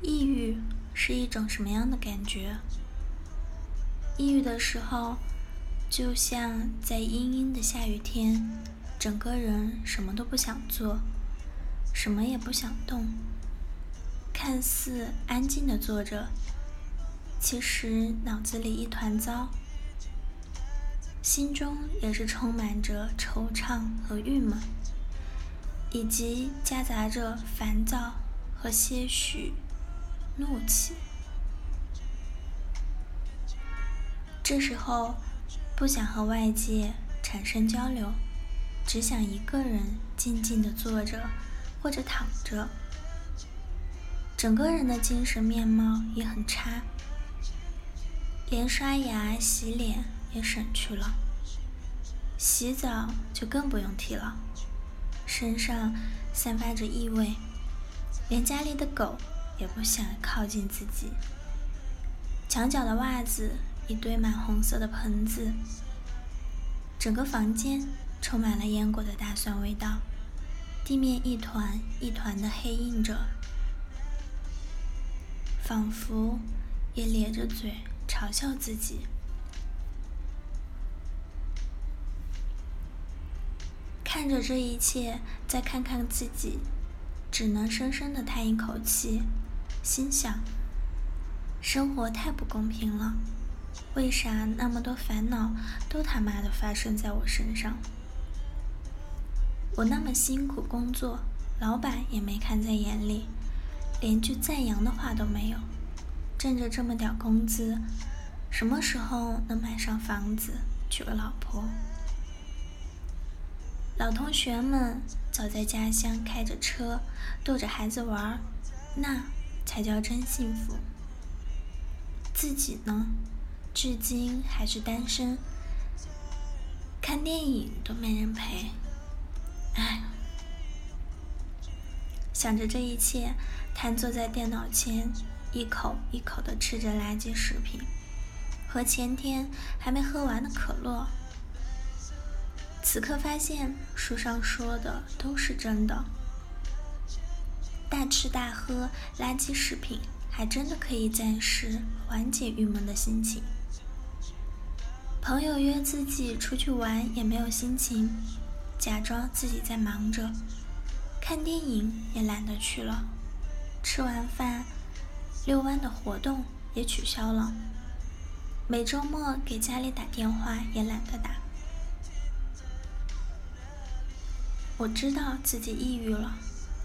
抑郁是一种什么样的感觉？抑郁的时候，就像在阴阴的下雨天，整个人什么都不想做，什么也不想动，看似安静的坐着，其实脑子里一团糟，心中也是充满着惆怅和郁闷，以及夹杂着烦躁和些许。怒气。这时候不想和外界产生交流，只想一个人静静的坐着或者躺着，整个人的精神面貌也很差，连刷牙洗脸也省去了，洗澡就更不用提了，身上散发着异味，连家里的狗。也不想靠近自己。墙角的袜子一堆满红色的盆子，整个房间充满了腌过的大蒜味道，地面一团一团的黑印着，仿佛也咧着嘴嘲笑自己。看着这一切，再看看自己，只能深深的叹一口气。心想：生活太不公平了，为啥那么多烦恼都他妈的发生在我身上？我那么辛苦工作，老板也没看在眼里，连句赞扬的话都没有。挣着这么点工资，什么时候能买上房子，娶个老婆？老同学们早在家乡开着车，逗着孩子玩，那……才叫真幸福。自己呢，至今还是单身，看电影都没人陪，唉。想着这一切，瘫坐在电脑前，一口一口的吃着垃圾食品和前天还没喝完的可乐。此刻发现书上说的都是真的。大吃大喝，垃圾食品还真的可以暂时缓解郁闷的心情。朋友约自己出去玩也没有心情，假装自己在忙着。看电影也懒得去了，吃完饭遛弯的活动也取消了。每周末给家里打电话也懒得打。我知道自己抑郁了。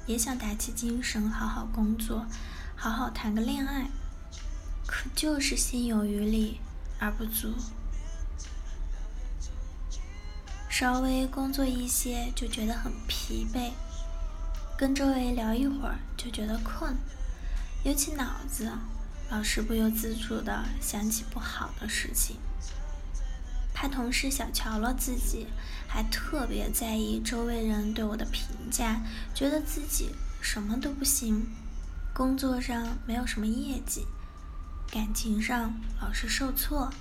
也想打起精神，好好工作，好好谈个恋爱，可就是心有余力而不足。稍微工作一些就觉得很疲惫，跟周围聊一会儿就觉得困，尤其脑子老是不由自主的想起不好的事情。怕同事小瞧了自己，还特别在意周围人对我的评价，觉得自己什么都不行，工作上没有什么业绩，感情上老是受挫，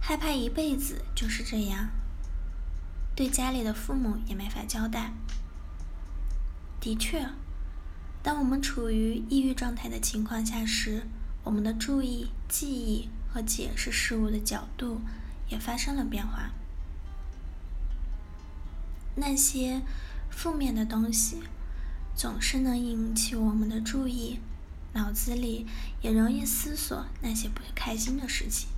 害怕一辈子就是这样，对家里的父母也没法交代。的确，当我们处于抑郁状态的情况下时，我们的注意、记忆和解释事物的角度。也发生了变化。那些负面的东西总是能引起我们的注意，脑子里也容易思索那些不开心的事情。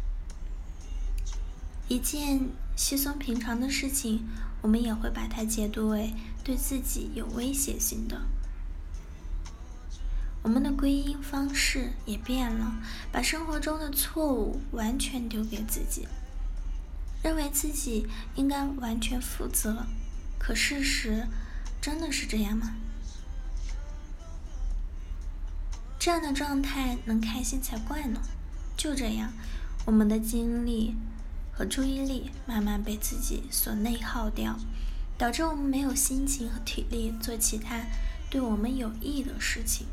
一件稀松平常的事情，我们也会把它解读为对自己有威胁性的。我们的归因方式也变了，把生活中的错误完全丢给自己。认为自己应该完全负责，可事实真的是这样吗？这样的状态能开心才怪呢！就这样，我们的精力和注意力慢慢被自己所内耗掉，导致我们没有心情和体力做其他对我们有益的事情。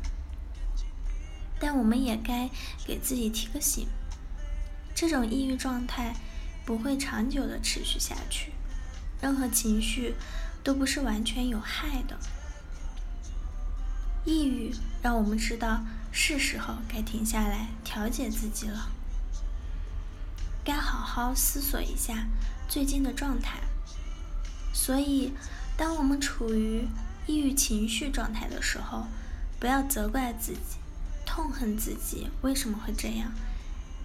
但我们也该给自己提个醒：这种抑郁状态。不会长久的持续下去，任何情绪都不是完全有害的。抑郁让我们知道是时候该停下来调节自己了，该好好思索一下最近的状态。所以，当我们处于抑郁情绪状态的时候，不要责怪自己，痛恨自己为什么会这样，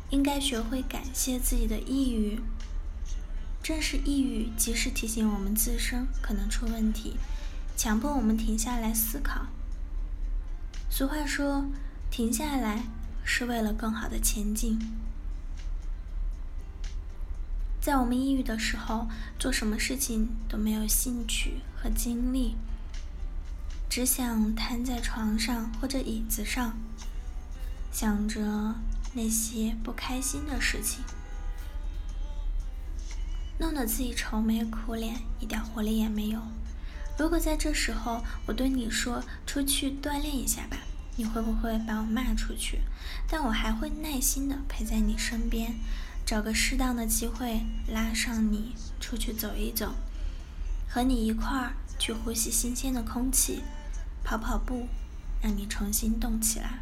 应该学会感谢自己的抑郁。正是抑郁及时提醒我们自身可能出问题，强迫我们停下来思考。俗话说。停下来是为了更好的前进。在我们抑郁的时候，做什么事情都没有兴趣和精力，只想瘫在床上或者椅子上，想着那些不开心的事情，弄得自己愁眉苦脸，一点活力也没有。如果在这时候我对你说：“出去锻炼一下吧。”你会不会把我骂出去？但我还会耐心的陪在你身边，找个适当的机会拉上你出去走一走，和你一块儿去呼吸新鲜的空气，跑跑步，让你重新动起来。